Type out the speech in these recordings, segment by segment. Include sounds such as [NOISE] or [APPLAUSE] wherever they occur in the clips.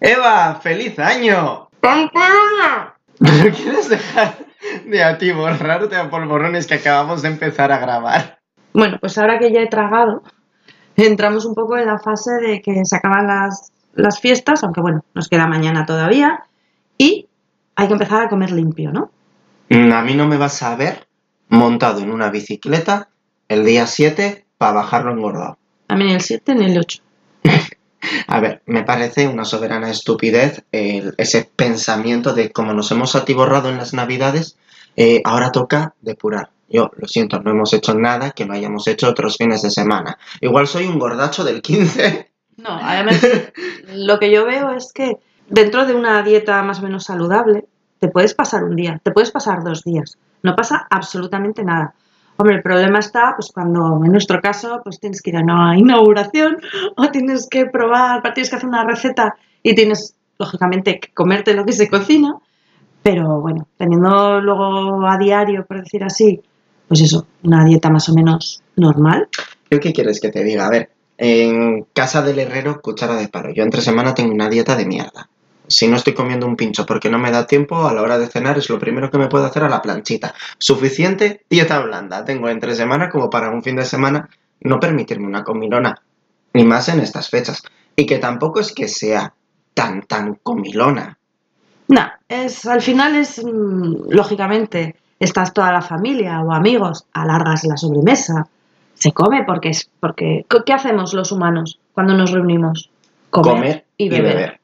Eva, feliz año. ¿Pero [LAUGHS] quieres dejar de atiborrarte a polvorones que acabamos de empezar a grabar? Bueno, pues ahora que ya he tragado, entramos un poco en la fase de que se acaban las, las fiestas, aunque bueno, nos queda mañana todavía, y hay que empezar a comer limpio, ¿no? Mm, A mí no me vas a ver montado en una bicicleta el día 7 para bajarlo engordado. A mí ni el 7 ni el 8. A ver, me parece una soberana estupidez el- ese pensamiento de como nos hemos atiborrado en las navidades, eh, ahora toca depurar. Yo lo siento, no hemos hecho nada que no hayamos hecho otros fines de semana. Igual soy un gordacho del 15. No, además, lo que yo veo es que dentro de una dieta más o menos saludable, te puedes pasar un día, te puedes pasar dos días. No pasa absolutamente nada. Hombre, el problema está pues cuando en nuestro caso pues tienes que ir a una inauguración [LAUGHS] o tienes que probar, tienes que hacer una receta y tienes lógicamente que comerte lo que se cocina, pero bueno, teniendo luego a diario, por decir así, pues eso, una dieta más o menos normal, ¿Yo qué quieres que te diga? A ver, en casa del herrero, cuchara de palo. Yo entre semana tengo una dieta de mierda. Si no estoy comiendo un pincho porque no me da tiempo, a la hora de cenar es lo primero que me puedo hacer a la planchita. Suficiente dieta blanda. Tengo entre semana como para un fin de semana no permitirme una comilona. Ni más en estas fechas. Y que tampoco es que sea tan, tan comilona. No, es, al final es, mm, lógicamente, estás toda la familia o amigos, alargas la sobremesa, se come porque es, porque, ¿qué hacemos los humanos cuando nos reunimos? Comer, y beber.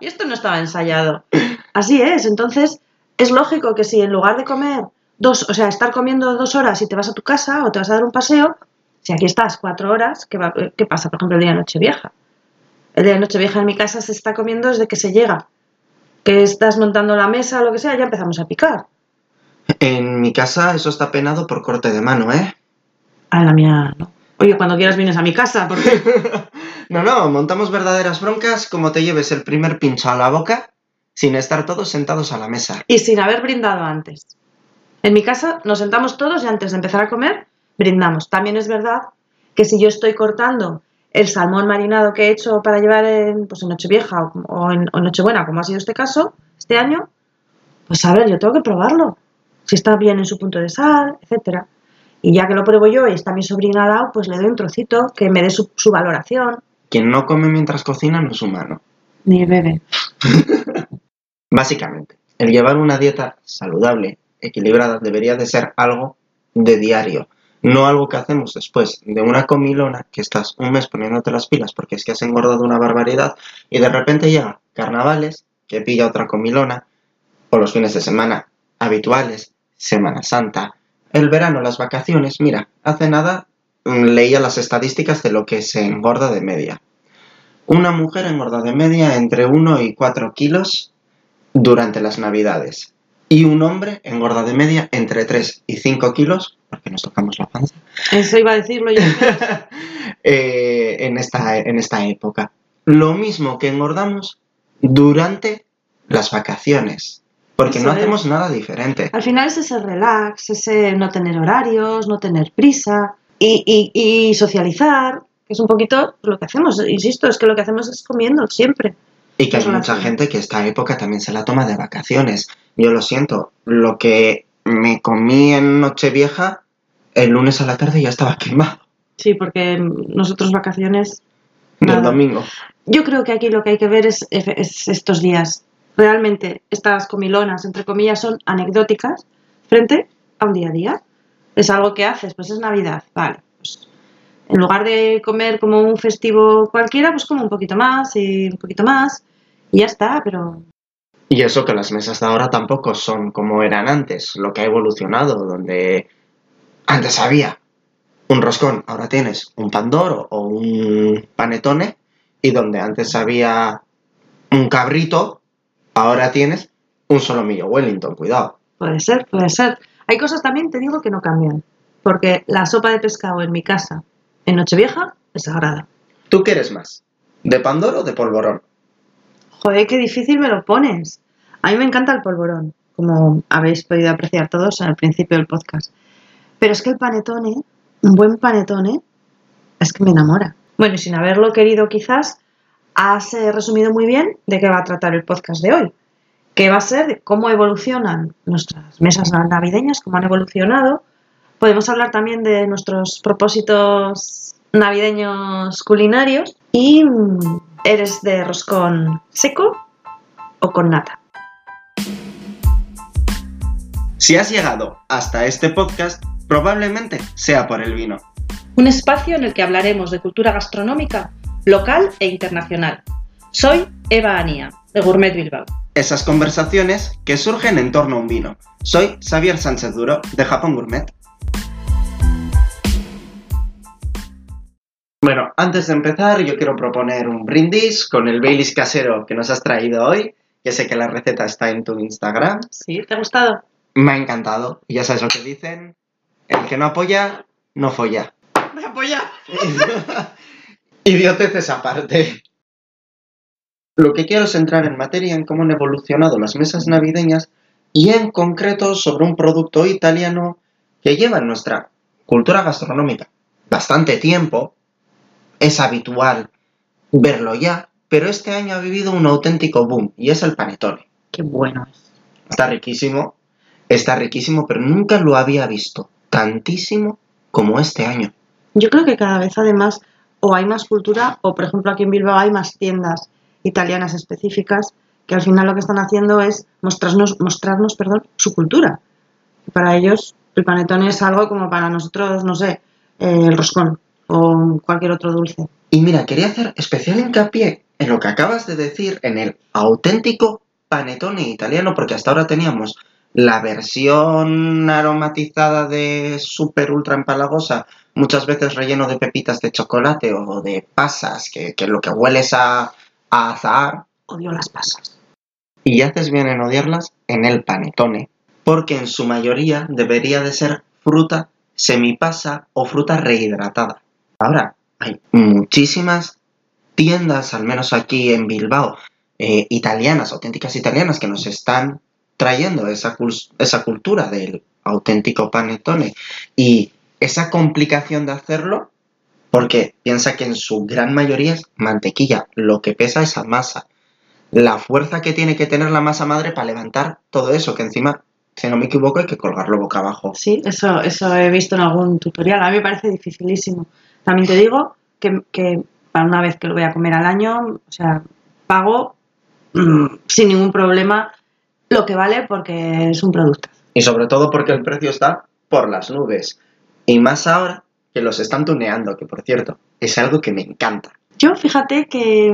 Y esto no estaba ensayado. Así es, entonces es lógico que si en lugar de comer dos, o sea, estar comiendo dos horas y te vas a tu casa o te vas a dar un paseo, si aquí estás cuatro horas, ¿qué, va- qué pasa? Por ejemplo, el día de Nochevieja. El día de Nochevieja en mi casa se está comiendo desde que se llega. Que estás montando la mesa o lo que sea, ya empezamos a picar. En mi casa eso está penado por corte de mano, ¿eh? A la mía no. Oye, cuando quieras vienes a mi casa, porque [LAUGHS] No, no, montamos verdaderas broncas como te lleves el primer pincho a la boca sin estar todos sentados a la mesa. y sin haber brindado antes. En mi casa nos sentamos todos y antes de empezar a comer, brindamos. También es verdad que si yo estoy cortando el salmón marinado que he hecho para llevar en, pues en Nochevieja o, en, Nochebuena, como ha sido este caso, este año, pues a ver, yo tengo que probarlo. Si está bien en su punto de sal, etcétera. Y ya que lo pruebo yo y está mi sobrina al lado, pues le doy un trocito que me dé su valoración. Quien no come mientras cocina no es humano. Ni bebe. [LAUGHS] Básicamente, el llevar una dieta saludable, equilibrada, debería de ser algo de diario. No algo que hacemos después de una comilona que estás un mes poniéndote las pilas porque es que has engordado una barbaridad y de repente llega carnavales, que pilla otra comilona, o los fines de semana habituales, Semana Santa, el verano, las vacaciones. Mira, hace nada leía las estadísticas de lo que se engorda de media. Una mujer engorda de media entre 1 y 4 kilos durante las navidades. Y un hombre engorda de media entre 3 y 5 kilos, porque nos tocamos la panza, Eso iba a decirlo yo. [LAUGHS] eh, en, esta, en esta época. Lo mismo que engordamos durante las vacaciones, porque Eso no es. hacemos nada diferente. Al final es ese relax, ese no tener horarios, no tener prisa y, y- y socializar, que es un poquito lo que hacemos. Insisto, es que lo que hacemos es comiendo siempre. Y que hay mucha gente que esta época también se la toma de vacaciones. Yo lo siento, lo que me comí en Nochevieja, el lunes a la tarde ya estaba quemado. Sí, porque nosotros vacaciones... Del domingo. Yo creo que aquí lo que hay que ver es, es estos días. Realmente estas comilonas, entre comillas, son anecdóticas frente a un día a día. Es algo que haces, pues es Navidad, vale. Pues en lugar de comer como un festivo cualquiera, pues como un poquito más y un poquito más y ya está, pero Y eso que las mesas de ahora tampoco son como eran antes, lo que ha evolucionado, donde antes había un roscón, ahora tienes un pandoro o un panetone, y donde antes había un cabrito, ahora tienes un solomillo Wellington, cuidado. puede ser, puede ser. Hay cosas también, te digo, que no cambian. Porque la sopa de pescado en mi casa en Nochevieja es sagrada. ¿Tú qué eres más? ¿De pandoro o de polvorón? Joder, qué difícil me lo pones. A mí me encanta el polvorón, como habéis podido apreciar todos al principio del podcast. Pero es que el panetone, un buen panetone, es que me enamora. Bueno, y sin haberlo querido quizás, has eh, resumido muy bien de qué va a tratar el podcast de hoy, que va a ser de cómo evolucionan nuestras mesas navideñas, cómo han evolucionado. Podemos hablar también de nuestros propósitos navideños culinarios y mm, eres de roscón seco o con nata. Si has llegado hasta este podcast, probablemente sea por el vino. Un espacio en el que hablaremos de cultura gastronómica local e internacional. Soy Eva Anía, de Gourmet Bilbao. Esas conversaciones que surgen en torno a un vino. Soy Xavier Sánchez Duro, de Japón Gourmet. Bueno, antes de empezar, yo quiero proponer un brindis con el Baileys casero que nos has traído hoy. Ya sé que la receta está en tu Instagram. Sí, ¿te ha gustado? Me ha encantado. Y ya sabes lo que dicen. El que no apoya, no folla. Me apoya. [LAUGHS] Idioteces aparte. Lo que quiero es entrar en materia en cómo han evolucionado las mesas navideñas y en concreto sobre un producto italiano que lleva en nuestra cultura gastronómica bastante tiempo. Es habitual verlo ya, pero este año ha vivido un auténtico boom y es el panetone. Qué bueno es. Está riquísimo, está riquísimo, pero nunca lo había visto tantísimo como este año. Yo creo que cada vez además o hay más cultura o por ejemplo aquí en Bilbao hay más tiendas italianas específicas que al final lo que están haciendo es mostrarnos, mostrarnos perdón, su cultura. Para ellos el panetone es algo como para nosotros, no sé, eh, el roscón o cualquier otro dulce. Y mira, quería hacer especial hincapié en lo que acabas de decir, en el auténtico panetone italiano, porque hasta ahora teníamos la versión aromatizada de super ultra empalagosa, muchas veces relleno de pepitas de chocolate o de pasas, que, que lo que hueles a, a azahar. Odio las pasas. Y haces bien en odiarlas en el panetone, porque en su mayoría debería de ser fruta semipasa o fruta rehidratada. Ahora, hay muchísimas tiendas, al menos aquí en Bilbao, eh, italianas, auténticas italianas, que nos están trayendo esa, esa cultura del auténtico panetone y esa complicación de hacerlo, porque piensa que en su gran mayoría es mantequilla, lo que pesa esa masa, la fuerza que tiene que tener la masa madre para levantar todo eso, que encima, si no me equivoco, hay que colgarlo boca abajo. Sí, eso, eso he visto en algún tutorial, a mí me parece dificilísimo. También te digo que, que para una vez que lo voy a comer al año, o sea, pago mmm, sin ningún problema lo que vale porque es un producto. Y sobre todo porque el precio está por las nubes. Y más ahora que los están tuneando, que por cierto, es algo que me encanta. Yo fíjate que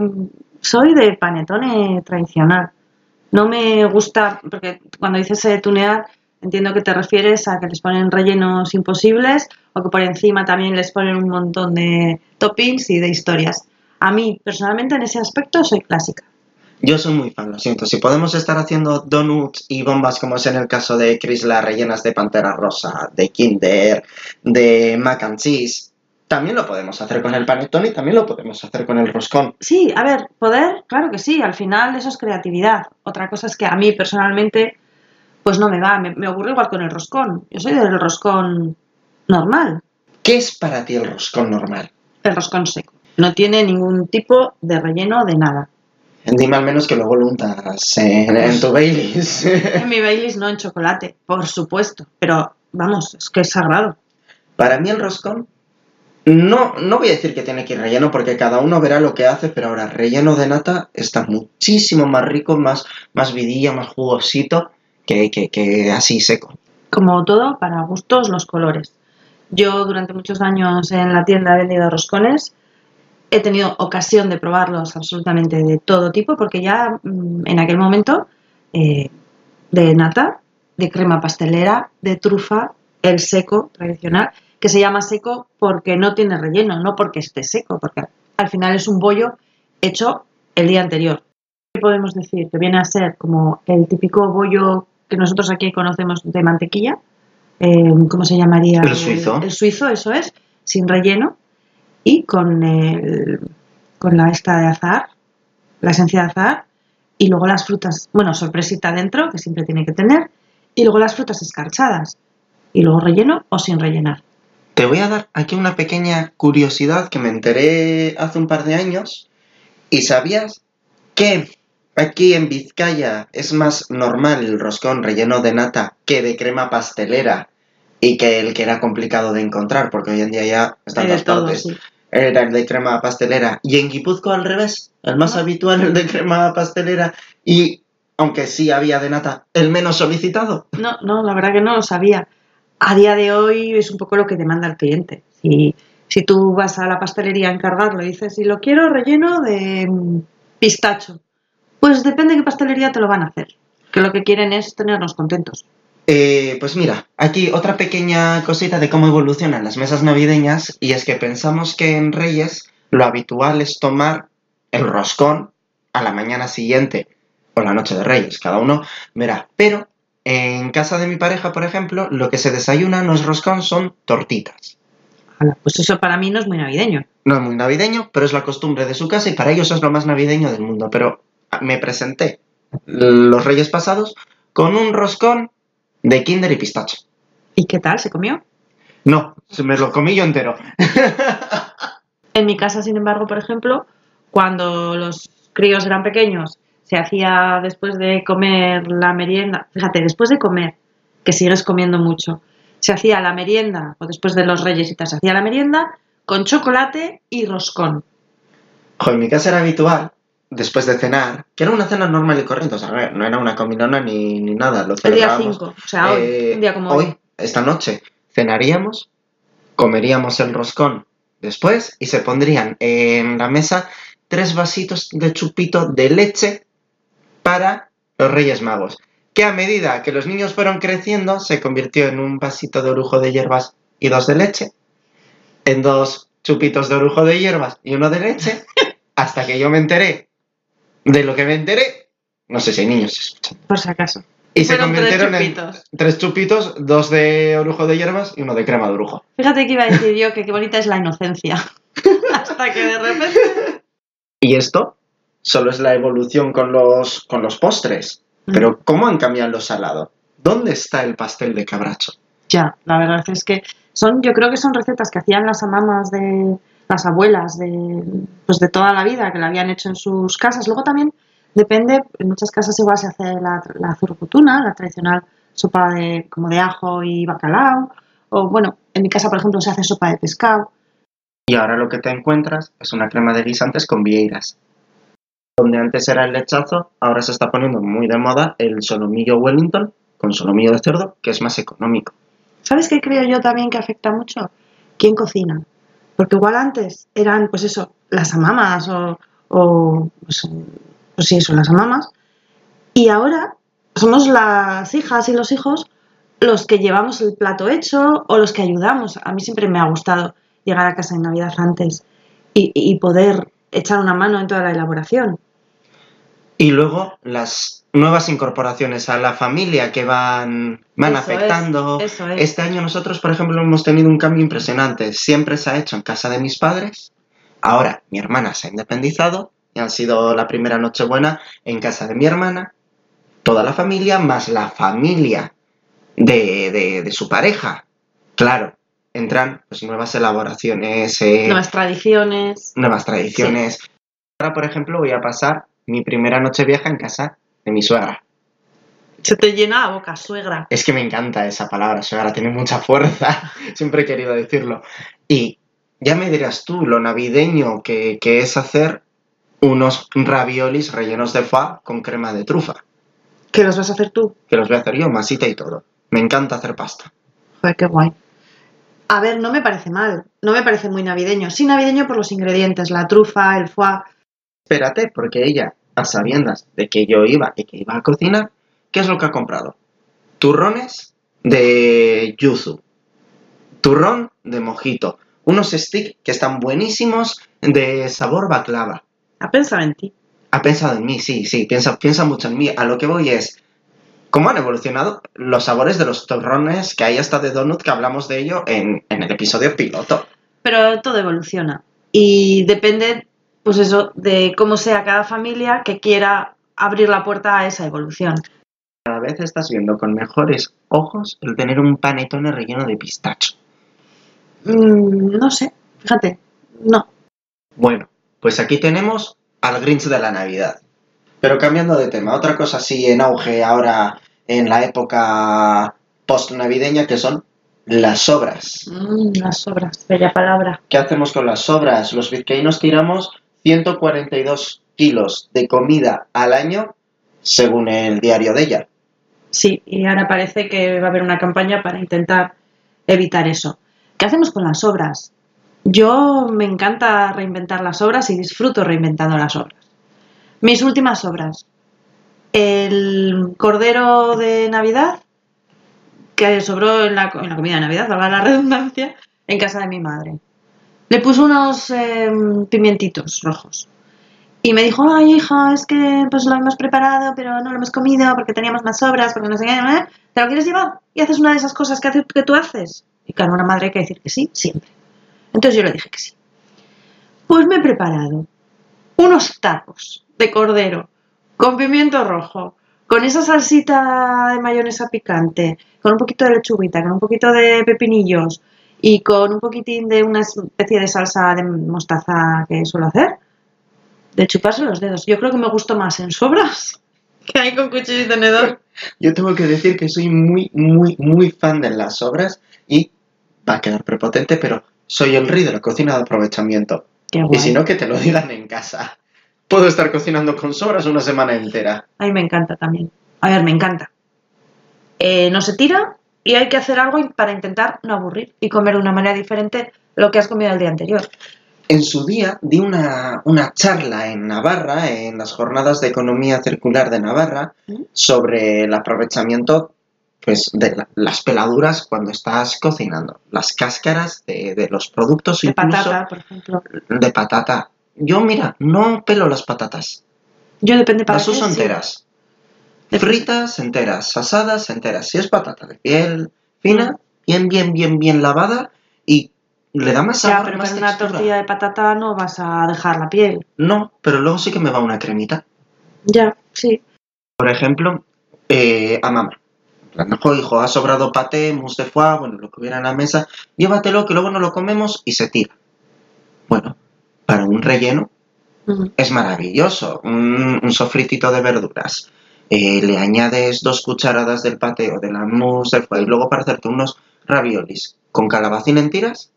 soy de panetone tradicional. No me gusta, porque cuando dices eh, tunear, entiendo que te refieres a que les ponen rellenos imposibles o que por encima también les ponen un montón de toppings y de historias. A mí, personalmente, en ese aspecto soy clásica. Yo soy muy fan, lo siento. Si podemos estar haciendo donuts y bombas como es en el caso de Chrysler rellenas de Pantera Rosa, de Kinder, de Mac and Cheese, también lo podemos hacer con el panetone y también lo podemos hacer con el roscón. Sí, a ver, poder, claro que sí, al final eso es creatividad. Otra cosa es que a mí personalmente, pues no me va, me, me ocurre igual con el roscón. Yo soy del roscón normal. ¿Qué es para ti el roscón normal? El roscón seco. No tiene ningún tipo de relleno de nada. Dime al menos que luego lo untas en, en tu Baileys. [LAUGHS] En mi Baileys no en chocolate, por supuesto. Pero vamos, es que es sagrado. Para mí el roscón, no, no voy a decir que tiene que ir relleno porque cada uno verá lo que hace, pero ahora relleno de nata está muchísimo más rico, más, más vidilla, más jugosito que, que, que así seco. Como todo, para gustos los colores. Yo durante muchos años en la tienda he vendido roscones he tenido ocasión de probarlos absolutamente de todo tipo, porque ya mmm, en aquel momento eh, de nata, de crema pastelera, de trufa, el seco tradicional, que se llama seco porque no tiene relleno, no porque esté seco, porque al final es un bollo hecho el día anterior. ¿Qué podemos decir? Que viene a ser como el típico bollo que nosotros aquí conocemos de mantequilla. Eh, ¿Cómo se llamaría? El suizo. El, el suizo, eso es, sin relleno y con, el, con la esta de azar, la esencia de azar, y luego las frutas, bueno, sorpresita dentro, que siempre tiene que tener, y luego las frutas escarchadas, y luego relleno o sin rellenar. Te voy a dar aquí una pequeña curiosidad que me enteré hace un par de años ¿Y sabías que aquí en Vizcaya es más normal el roscón relleno de nata que de crema pastelera? Y que el que era complicado de encontrar, porque hoy en día ya está en Hay de todas partes. sí. Era el de crema pastelera. Y en Guipúzcoa al revés. El más habitual, el de crema pastelera. Y, aunque sí había de nata, el menos solicitado. No, no, la verdad que no lo sabía. A día de hoy es un poco lo que demanda el cliente. Si, si tú vas a la pastelería a encargarlo y dices, si lo quiero relleno de mm, pistacho, pues depende de qué pastelería te lo van a hacer. Que lo que quieren es tenernos contentos. Eh, pues mira, aquí otra pequeña cosita de cómo evolucionan las mesas navideñas y es que pensamos que en Reyes lo habitual es tomar el roscón a la mañana siguiente o la noche de Reyes, cada uno verá. Pero en casa de mi pareja, por ejemplo, lo que se desayuna no es roscón, son tortitas. Pues eso para mí no es muy navideño. No es muy navideño, pero es la costumbre de su casa y para ellos es lo más navideño del mundo. Pero me presenté los Reyes pasados con un roscón de Kinder y pistacho. ¿Y qué tal? ¿Se comió? No, se me lo comí yo entero. [LAUGHS] En mi casa, sin embargo, por ejemplo, cuando los críos eran pequeños, se hacía después de comer la merienda, fíjate, después de comer, que sigues comiendo mucho, se hacía la merienda, o después de los reyes y tal, se hacía la merienda con chocolate y roscón. En mi casa era habitual, después de cenar, que era una cena normal y corriente, o sea, no era- una comilona ni, ni nada, lo El día celebrábamos. 5, o sea, hoy, Eh, un día como hoy. hoy, esta noche, cenaríamos, comeríamos el roscón después y se pondrían en la mesa tres vasitos de chupito de leche para los Reyes Magos, que a medida que los niños fueron creciendo se convirtió en un vasito de orujo de hierbas y dos de leche, en dos chupitos de orujo de hierbas y uno de leche, [LAUGHS] hasta que yo me enteré de lo que me enteré. No sé si hay niños escuchando. Por si acaso. Y se Fueron tres convirtieron en chupitos. tres chupitos, dos de orujo de hierbas y uno de crema de orujo. Fíjate que iba a decir yo que qué bonita es la inocencia. [LAUGHS] Hasta que de repente. Y esto solo es la evolución con los, con los postres. Pero ¿cómo han cambiado los salados? ¿Dónde está el pastel de cabracho? Ya, la verdad es que son, yo creo que son recetas que hacían las mamás de las abuelas de, pues de toda la vida, que la habían hecho en sus casas. Luego también depende, en muchas casas igual se hace la, la zurruputuna, la tradicional sopa de, como de ajo y bacalao. O bueno, en mi casa, por ejemplo, se hace sopa de pescado. Y ahora lo que te encuentras es una crema de guisantes con vieiras. Donde antes era el lechazo, ahora se está poniendo muy de moda el solomillo Wellington con solomillo de cerdo, que es más económico. ¿Sabes qué creo yo también que afecta mucho? ¿Quién cocina? Porque igual antes eran, pues eso, las amamas o, o pues, pues sí, eso, las amamas. Y ahora somos las hijas y los hijos los que llevamos el plato hecho o los que ayudamos. A mí siempre me ha gustado llegar a casa en Navidad antes y poder echar una mano en toda la elaboración. Y luego las nuevas incorporaciones a la familia que van, van Eso es, afectando. eso es. Este año nosotros, por ejemplo, hemos tenido un cambio impresionante. Siempre se ha hecho en casa de mis padres. Ahora mi hermana se ha independizado y ha sido la primera Nochebuena en casa de mi hermana. Toda la familia más la familia de, de- de su pareja. Claro, entran pues, nuevas elaboraciones, eh, Nuevas tradiciones. nuevas tradiciones. Ahora, por ejemplo, voy a pasar mi primera noche vieja en casa de mi suegra. Se te llena la boca, suegra. Es que me encanta esa palabra, suegra, tiene mucha fuerza. [LAUGHS] Siempre he querido decirlo. Y ya me dirás tú lo navideño que, que es hacer unos raviolis rellenos de foie con crema de trufa. ¿Qué los vas a hacer tú? Que los voy a hacer yo, masita y todo. Me encanta hacer pasta. Joder, qué guay. A ver, no me parece mal, no me parece muy navideño. Sí navideño por los ingredientes, la trufa, el foie. Espérate, porque ella, a sabiendas de que yo iba y que iba a cocinar, ¿qué es lo que ha comprado? Turrones de yuzu. Turrón de mojito. Unos sticks que están buenísimos de sabor baklava. Ha pensado en ti. Ha pensado en mí, sí, sí, piensa, piensa mucho en mí. A lo que voy es, ¿cómo han evolucionado los sabores de los turrones que hay hasta de donut que hablamos de ello en, en el episodio piloto? Pero todo evoluciona. Y depende, pues eso, de cómo sea cada familia que quiera abrir la puerta a esa evolución. Cada vez estás viendo con mejores ojos el tener un panetone relleno de pistacho. Mm, no sé, fíjate, no. Bueno, pues aquí tenemos al Grinch de la Navidad. Pero cambiando de tema, otra cosa así en auge ahora en la época post-navideña que son las sobras. Mm, las sobras, bella palabra. ¿Qué hacemos con las sobras? Los vizcaínos tiramos 142 kilos de comida al año según el diario de ella. Sí, y ahora parece que va a haber una campaña para intentar evitar eso. ¿Qué hacemos con las sobras? Yo me encanta reinventar las obras y disfruto reinventando las obras. Mis últimas obras. El cordero de Navidad, que sobró en la, en la comida de Navidad, valga la redundancia, en casa de mi madre. Le puse unos eh, pimientitos rojos. Y me dijo, ay hija, es que pues lo hemos preparado, pero no lo hemos comido porque teníamos más sobras, porque no sé qué, ¿no? ¿te lo quieres llevar? Y haces una de esas cosas que, que tú haces. Y claro, una madre hay que decir que sí, siempre. Entonces yo le dije que sí. Pues me he preparado unos tacos de cordero con pimiento rojo, con esa salsita de mayonesa picante, con un poquito de lechuguita, con un poquito de pepinillos y con un poquitín de una especie de salsa de mostaza que suelo hacer, de chuparse los dedos. Yo creo que me gustó más en sobras [LAUGHS] que ahí con cuchillo y tenedor. Yo tengo que decir que soy muy, muy, muy fan de las sobras y va a quedar prepotente, pero soy el rey de la cocina de aprovechamiento. Y si no, que te lo digan en casa. Puedo estar cocinando con sobras una semana entera. A mí me encanta también. A ver, me encanta. Eh, no se tira y hay que hacer algo para intentar no aburrir y comer de una manera diferente lo que has comido el día anterior. En su día di una, una charla en Navarra, en las jornadas de economía circular de Navarra, ¿Mm? sobre el aprovechamiento pues, de la- las peladuras cuando estás cocinando, las cáscaras de, de los productos De incluso patata, por ejemplo. de patata. Yo, mira, no pelo las patatas, Yo depende para las uso enteras. Fritas enteras, asadas enteras. Si es patata de piel fina, bien, bien, bien, bien lavada y le da más Ya, sabor, pero más una tortilla de patata no vas a dejar la piel. No, pero luego sí que me va una cremita. Ya, sí. Por ejemplo, eh, a mamá. "Ojo, hijo, ha sobrado paté, mousse de foie, bueno, lo que hubiera en la mesa, llévatelo que luego no lo comemos y se tira. Bueno, para un relleno Mm. es maravilloso. Un, un sofritito de verduras. Eh, le añades dos cucharadas del paté o de la mousse de foie y luego para hacerte unos raviolis con calabacín en tiras,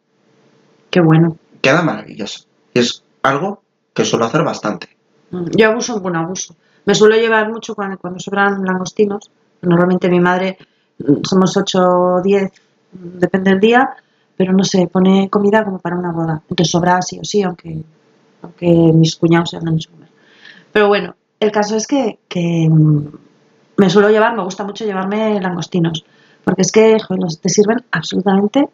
Qué bueno. queda maravilloso. Y es algo que suelo hacer bastante. Mm, Yo abuso, bueno, abuso. Me suelo llevar mucho cuando, cuando sobran langostinos. Normalmente mi madre, mm, somos 8 o 10, mm, depende del día, pero no sé, pone comida como para una boda. Entonces sobra sí o sí, aunque, aunque mis cuñados se no mucho comer. Pero bueno, el caso es que, que, mm, me suelo llevar, me gusta mucho llevarme langostinos. Porque es que joder, los- te sirven absolutamente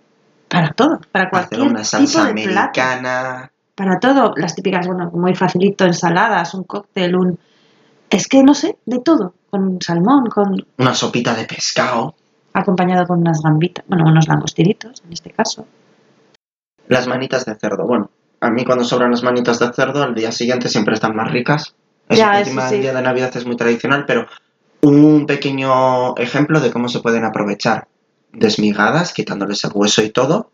para todo, para Hacer cualquier una salsa tipo de plato. americana. Para todo, las típicas, bueno, muy facilito, ensaladas, un cóctel, un... Es que no sé, de todo, con salmón, con una sopita de pescado. acompañado con unas gambitas, bueno, unos langostinitos en este caso. Las manitas de cerdo. Bueno, a mí cuando sobran las manitas de cerdo, al día siguiente siempre están más ricas. Es, Ya, encima sí. el día de Navidad es muy tradicional, pero un pequeño ejemplo de cómo se pueden aprovechar desmigadas, quitándoles el hueso y todo,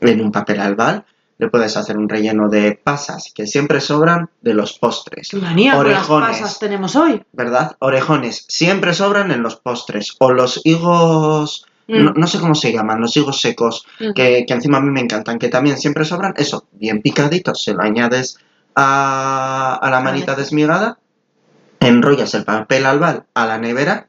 en un papel albal. Le puedes hacer un relleno de pasas que siempre sobran de los postres. ¡Qué manía las Orejones. pasas tenemos hoy! ¿Verdad? Orejones siempre sobran en los postres. O los higos, Mm, no, no sé cómo se llaman, los higos secos, mm. que, que encima a mí me encantan, que también siempre sobran, eso, bien picaditos, se lo añades a, a la manita desmigada, enrollas el papel albal a la nevera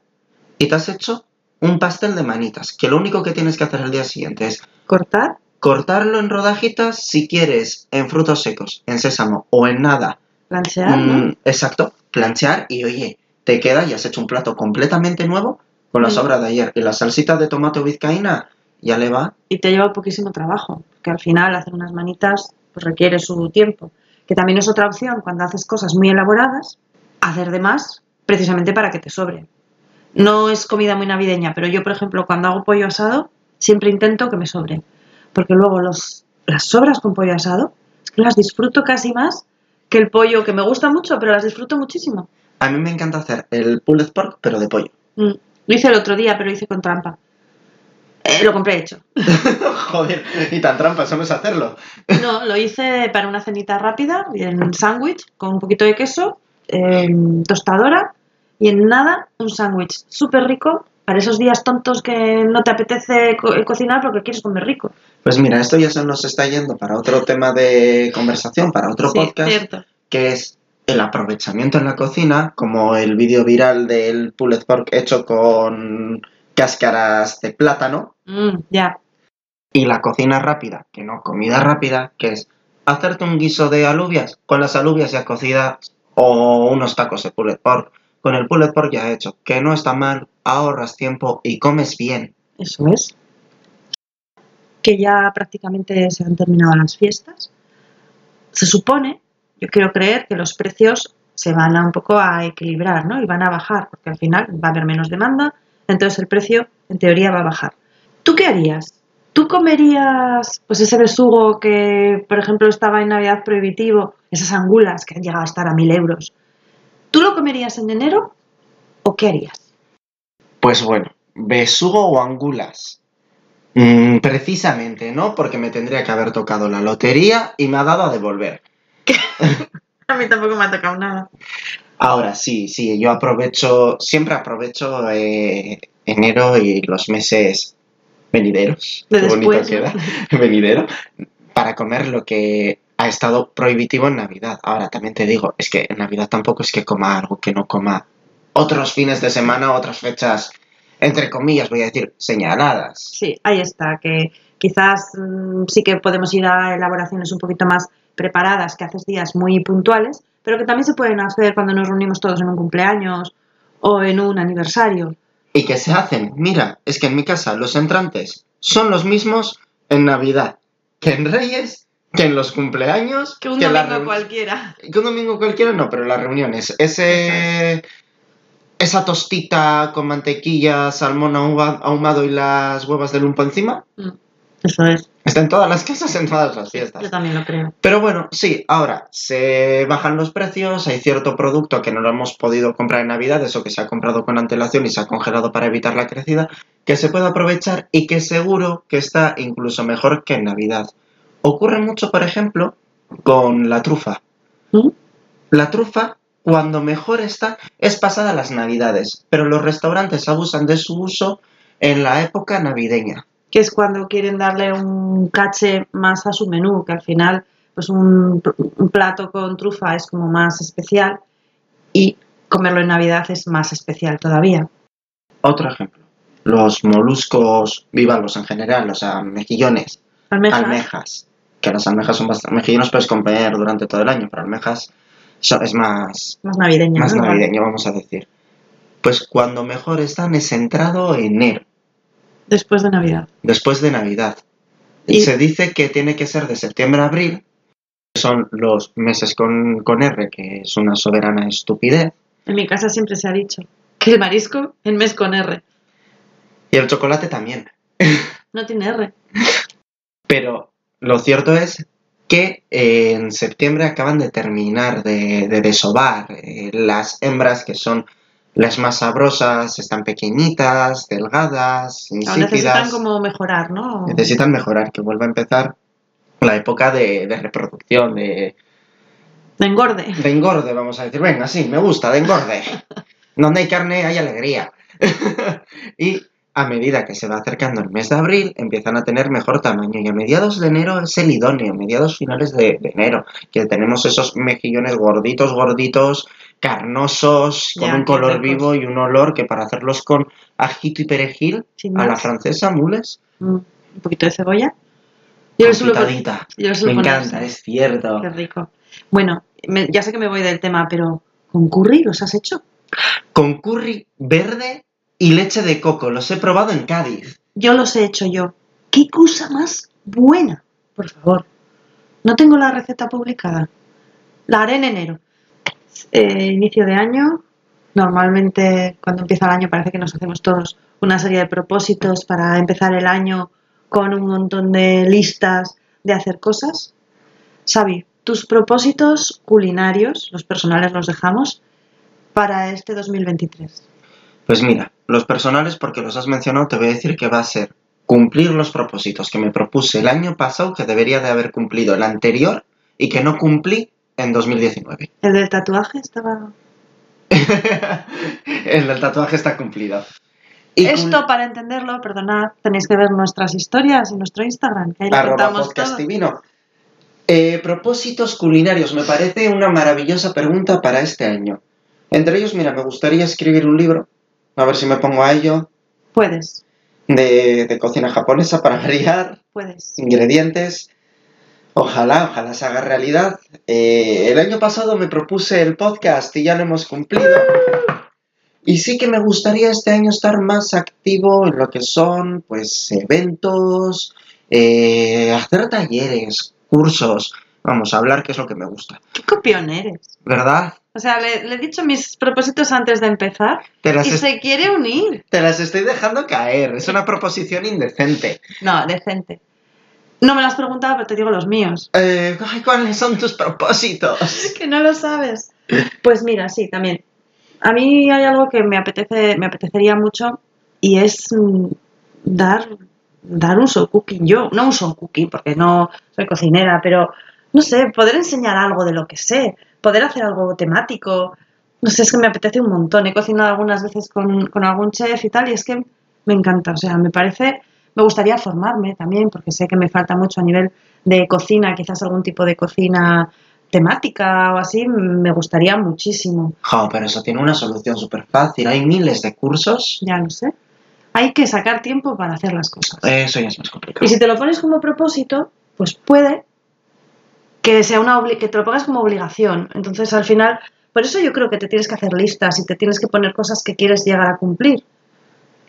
y te has hecho un pastel de manitas, que lo único que tienes que hacer el día siguiente es Cortar, cortarlo en rodajitas si quieres en frutos secos, en sésamo o en nada. planchear, ¿no? Mm, exacto, planchear y oye, te queda y has hecho un plato completamente nuevo con la sobra de ayer. Y la salsita de tomate vizcaína ya le va. Y te lleva poquísimo trabajo, porque al final hacer unas manitas pues requiere su tiempo. Que también es otra opción cuando haces cosas muy elaboradas, hacer de más precisamente para que te sobre. No es comida muy navideña, pero yo, por ejemplo, cuando hago pollo asado, siempre intento que me sobre. Porque luego los, las sobras con pollo asado, es que las disfruto casi más que el pollo, que me gusta mucho, pero las disfruto muchísimo. A mí me encanta hacer el pulled pork, pero de pollo. Mm. Lo hice el otro día, pero lo hice con trampa. Eh, lo compré hecho. [LAUGHS] Joder, y tan trampa, eso no es hacerlo. No, lo hice para una cenita rápida, en sándwich, con un poquito de queso, em, tostadora, y en nada, un sándwich súper rico, para esos días tontos que no te apetece co- eh, cocinar porque quieres comer rico. Pues mira, esto ya se nos está yendo para otro tema de conversación, para otro Sí, podcast, cierto. que es el aprovechamiento en la cocina, como el vídeo viral del pulled pork hecho con cáscaras de plátano, Mm, ya. y la cocina rápida, que no comida rápida, que es hacerte un guiso de alubias con las alubias ya cocidas o unos tacos de pulled pork con el pulled pork ya hecho, que no está mal, ahorras tiempo y comes bien. Eso es. Que ya prácticamente se han terminado las fiestas. Se supone, yo quiero creer que los precios se van a un poco a equilibrar, ¿no? Y van a bajar, porque al final va a haber menos demanda, entonces el precio en teoría va a bajar. ¿Tú qué harías? ¿Tú comerías pues ese besugo que, por ejemplo, estaba en Navidad prohibitivo, esas angulas que han llegado a estar a mil euros? ¿Tú lo comerías en enero o qué harías? Pues bueno, besugo o angulas. Mm, precisamente, ¿no? Porque me tendría que haber tocado la lotería y me ha dado a devolver. [LAUGHS] A mí tampoco me ha tocado nada. Ahora sí, sí, yo aprovecho, siempre aprovecho eh, enero y los meses venideros. De qué bonito después, queda, ¿no? [LAUGHS] venidero, para comer lo que ha estado prohibitivo en Navidad. Ahora también te digo, es que en Navidad tampoco es que coma algo que no coma otros fines de semana, otras fechas, entre comillas, voy a decir, señaladas. Sí, ahí está, que quizás mm, sí que podemos ir a elaboraciones un poquito más preparadas, que haces días muy puntuales, pero que también se pueden hacer cuando nos reunimos todos en un cumpleaños o en un aniversario. Y que se hacen, mira, es que en mi casa los entrantes son los mismos en Navidad que en Reyes, que en los cumpleaños, Que un domingo cualquiera. Que un domingo cualquiera no, pero las reuniones. Ese. Esa tostita con mantequilla, salmón ahumado y las huevas de lumpo encima. Mm, Eso es, Está en todas las casas, en todas las fiestas. yo también lo creo. Pero bueno, sí, ahora se bajan los precios, hay cierto producto que no lo hemos podido comprar en Navidad, eso que se ha comprado con antelación y se ha congelado para evitar la crecida, que se puede aprovechar y que seguro que está incluso mejor que en Navidad. Ocurre mucho, por ejemplo, con la trufa. ¿Mm? La trufa, cuando mejor está, es pasada las Navidades, pero los restaurantes abusan de su uso en la época navideña. Que es cuando quieren darle un caché más a su menú, que al final pues un, un plato con trufa es como más especial y comerlo en Navidad es más especial todavía. Otro ejemplo, los moluscos bivalvos en general, o sea, mejillones, Almejas, almejas, que las almejas son bastante... Mejillones puedes comer durante todo el año, pero almejas es más, más navideña. más ¿no? Navideño, vamos a decir. Pues cuando mejor están es entrado enero, Después de Navidad. después de Navidad. Y- Se dice que tiene que ser de septiembre a abril, que son los meses con, con R, que es una soberana estupidez, En mi casa siempre se ha dicho que el marisco en mes con R. y el chocolate también. [LAUGHS] No tiene R. Pero lo cierto es que eh, en septiembre acaban de terminar de, de desovar. Eh, las hembras que son las más sabrosas están pequeñitas, delgadas, insípidas. necesitan como mejorar, ¿no? Necesitan mejorar, que vuelva a empezar la época de, de reproducción, de, De engorde. de engorde, vamos a decir. Venga, sí, me gusta, de engorde. [LAUGHS] Donde hay carne hay alegría. [LAUGHS] y a medida que se va acercando el mes de abril, empiezan a tener mejor tamaño. Y a mediados de enero es el idóneo, mediados finales de, de enero, que tenemos esos mejillones gorditos, gorditos, carnosos, con Ya, un color vivo y un olor que para hacerlos con ajito y perejil, a la francesa, mules, Mm, Un poquito de cebolla. Yo le suelo, yo Me suelo encanta, es cierto. Qué rico. Bueno, me- ya sé que me voy del tema, pero ¿con curry los has hecho? Con curry verde y leche de coco. Los he probado en Cádiz. Yo los he hecho yo. ¿Qué cosa más buena? Por favor. No tengo la receta publicada. La haré en enero. Eh, inicio de año. Normalmente cuando empieza el año parece que nos hacemos todos una serie de propósitos para empezar el año con un montón de listas de hacer cosas. Xavi, tus propósitos culinarios, los personales los dejamos, para este 2023. Pues mira, los personales, porque los has mencionado, te voy a decir que va a ser cumplir los propósitos que me propuse el año pasado que debería de haber cumplido el anterior y que no cumplí en 2019. ¿El del tatuaje estaba...? [LAUGHS] el del tatuaje está cumplido. Y Esto, para entenderlo, perdonad, tenéis que ver nuestras historias en nuestro Instagram, que ahí arroba podcast. Eh, propósitos culinarios, me parece una maravillosa pregunta para este año. Entre ellos, mira, me gustaría escribir un libro, a ver si me pongo a ello, Puedes, de, de cocina japonesa para variar, puedes. ingredientes. Ojalá, ojalá se haga realidad. Eh, el año pasado me propuse el podcast y ya lo hemos cumplido. Y sí que me gustaría este año estar más activo en lo que son, pues, eventos, eh, hacer talleres, cursos. Vamos a hablar, que es lo que me gusta. ¿Qué copión eres? ¿Verdad? O sea, le, le he dicho mis propósitos antes de empezar Te las, y se quiere unir. te las estoy dejando caer. Es una proposición indecente. No, decente. No me lo has preguntado, pero te digo los míos. Eh, ¿Cuáles son tus propósitos? [LAUGHS] que no lo sabes. Pues mira, sí, también. A mí hay algo que me apetece, me apetecería mucho y es mm, dar, dar un soul cooking. Yo, no un soul cooking porque no soy cocinera, pero no sé, poder enseñar algo de lo que sé, poder hacer algo temático. No sé, es que me apetece un montón. He cocinado algunas veces con, con algún chef y tal, y es que me encanta. O sea, me parece, me gustaría formarme también, porque sé que me falta mucho a nivel de cocina, quizás algún tipo de cocina temática o así, me gustaría muchísimo. Jo, pero eso tiene una solución súper fácil. Hay miles de cursos. Ya lo sé. Hay que sacar tiempo para hacer las cosas. Eso ya es más complicado. Y si te lo pones como propósito, pues puede que sea una que te lo pongas como obligación. Entonces, al final, por eso yo creo que te tienes que hacer listas y te tienes que poner cosas que quieres llegar a cumplir.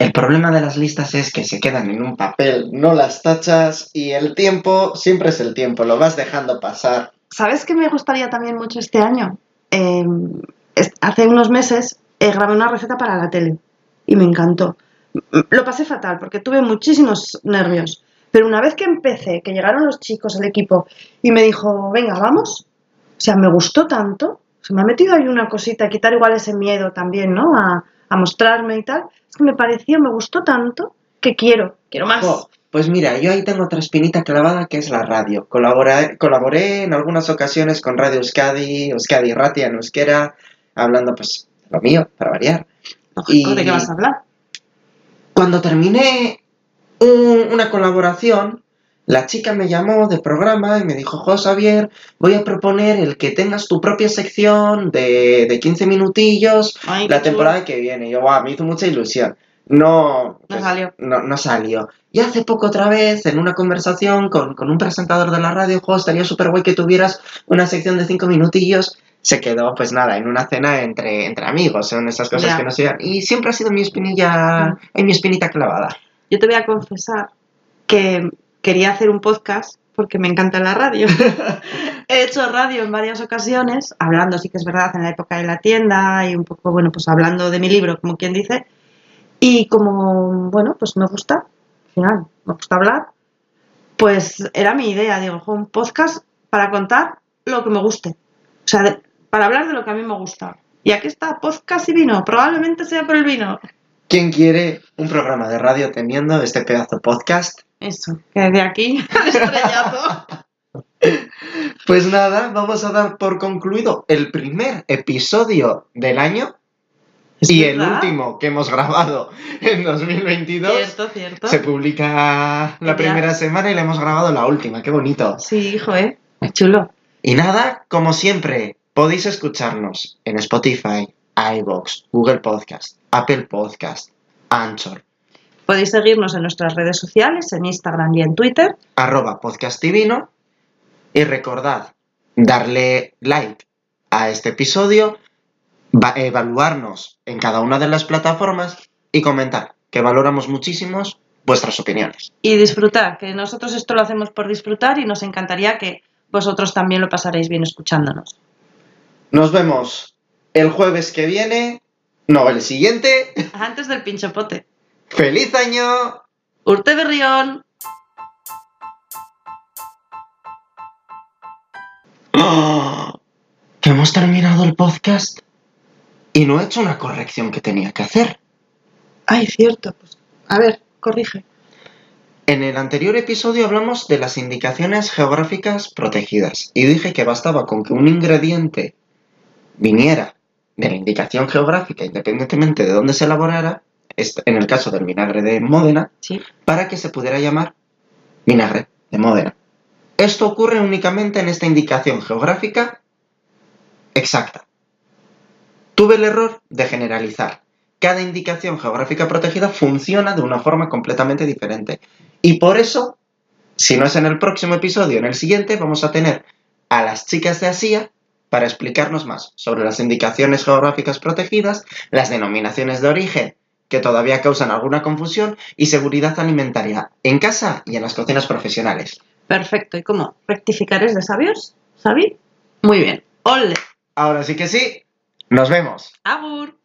El problema de las listas es que se quedan en un papel, no las tachas y el tiempo siempre es el tiempo, lo vas dejando pasar. ¿Sabes qué me gustaría también mucho este año? Eh, hace unos meses eh, grabé una receta para la tele y me encantó. Lo pasé fatal porque tuve muchísimos nervios. Pero una vez que empecé, que llegaron los chicos, el equipo, y me dijo, venga, vamos, o sea, me gustó tanto, se me ha metido ahí una cosita, quitar igual ese miedo también, ¿no? A, a mostrarme y tal. Es que me pareció, me gustó tanto que quiero, quiero más. Pues mira, yo ahí tengo otra espinita clavada que es la radio. Colabora- colaboré en algunas ocasiones con Radio Euskadi, Euskadi Ratia en euskera, hablando pues lo mío, para variar. Lógico, y- ¿de qué vas a hablar? Cuando terminé un- una colaboración, la chica me llamó de programa y me dijo, José Javier, voy a proponer el que tengas tu propia sección de, de 15 minutillos Ay, la chulo. temporada que viene. Y yo, guau, me hizo mucha ilusión. No, pues, salió. No, no salió. Y hace poco otra vez, en una conversación con, con un presentador de la radio, jo, estaría súper guay que tuvieras una sección de 5 minutillos. Se quedó, pues nada, en una cena entre, entre amigos, son esas cosas Ya. que no se Y siempre ha sido mi espinilla, en mi espinita clavada. Yo te voy a confesar que quería hacer un podcast porque me encanta la radio. [LAUGHS] He hecho radio en varias ocasiones, hablando, sí que es verdad, en la época de la tienda y un poco, bueno, pues hablando de mi libro, como quien dice. Y como, bueno, pues me gusta, al final, me gusta hablar, pues era mi idea, digo, un podcast para contar lo que me guste. O sea, de- para hablar de lo que a mí me gusta. Y aquí está, podcast y vino, probablemente sea por el vino. ¿Quién quiere un programa de radio teniendo este pedazo podcast? Eso, que de aquí [LAUGHS] al estrellazo. [LAUGHS] Pues nada, vamos a dar por concluido el primer episodio del año y el último que hemos grabado en 2022. Cierto, cierto. Se publica la Ya. primera semana y le hemos grabado la última, qué bonito. Sí, hijo, ¿eh? Es chulo. Y nada, como siempre, podéis escucharnos en Spotify, iVoox, Google Podcast, Apple Podcast, Anchor, Podéis seguirnos en nuestras redes sociales, en Instagram y en Twitter. arroba podcast divino y recordad darle like a este episodio, va- evaluarnos en cada una de las plataformas y comentar, que valoramos muchísimos vuestras opiniones. Y disfrutar, que nosotros esto lo hacemos por disfrutar y nos encantaría que vosotros también lo pasaréis bien escuchándonos. Nos vemos el jueves que viene, no, el siguiente. Antes del pinchopote. ¡Feliz año! Urte Berrión. Que [GASPS] hemos terminado el podcast y no he hecho una corrección que tenía que hacer. Ay, cierto. Pues, a ver, corrige. En el anterior episodio hablamos de las indicaciones geográficas protegidas y dije que bastaba con que un ingrediente viniera de la indicación geográfica, independientemente de dónde se elaborara, en el caso del vinagre de Módena, Sí. para que se pudiera llamar vinagre de Módena. Esto ocurre únicamente en esta indicación geográfica exacta. Tuve el error de generalizar. Cada indicación geográfica protegida funciona de una forma completamente diferente. Y por eso, si no es en el próximo episodio, en el siguiente, vamos a tener a las chicas de Asia para explicarnos más sobre las indicaciones geográficas protegidas, las denominaciones de origen que todavía causan alguna confusión y seguridad alimentaria en casa y en las cocinas profesionales. Perfecto. ¿Y cómo? ¿Rectificar es de sabios? ¿Sabi? Muy bien. ¡Ole! Ahora sí que sí, nos vemos. ¡Agur!